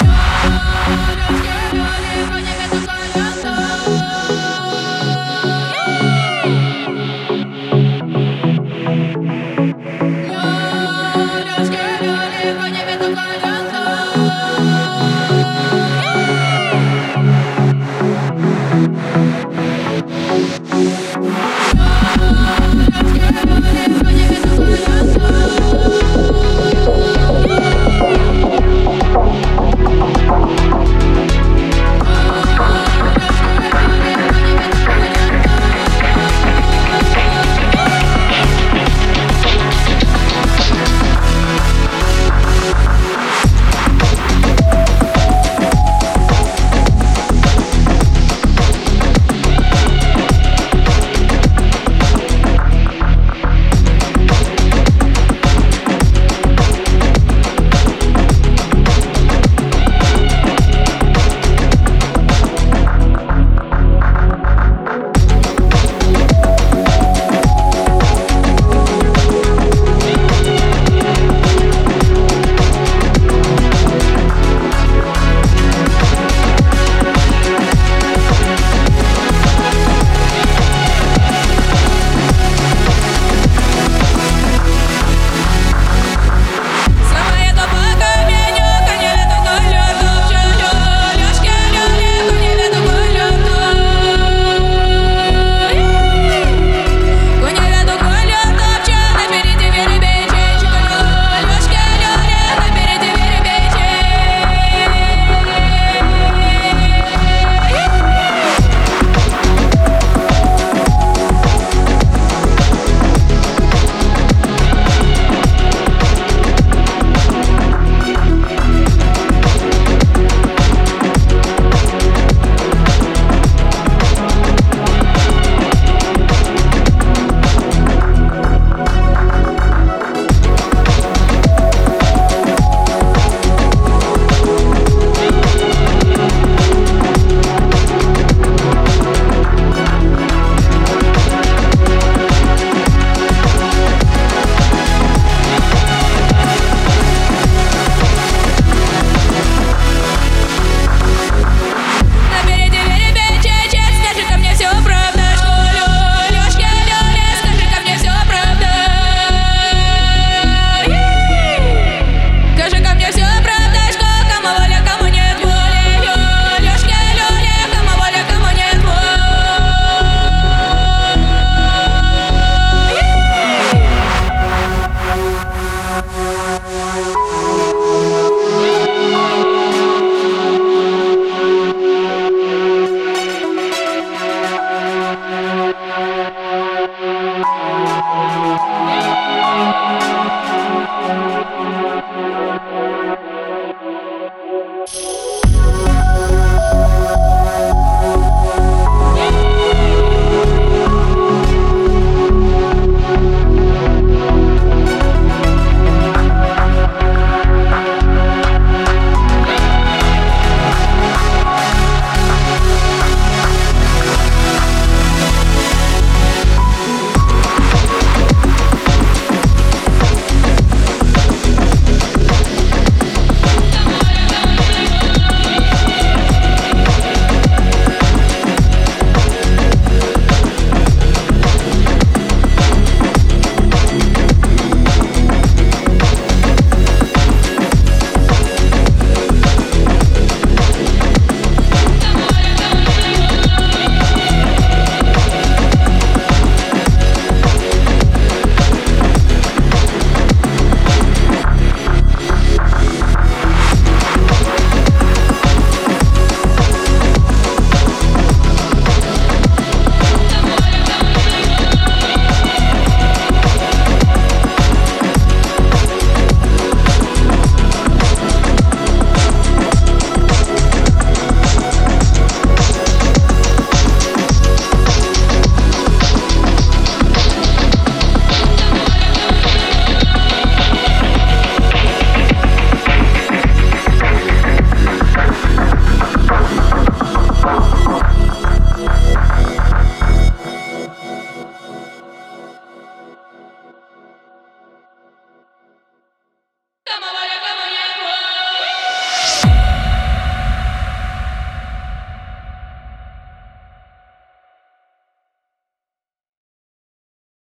Todos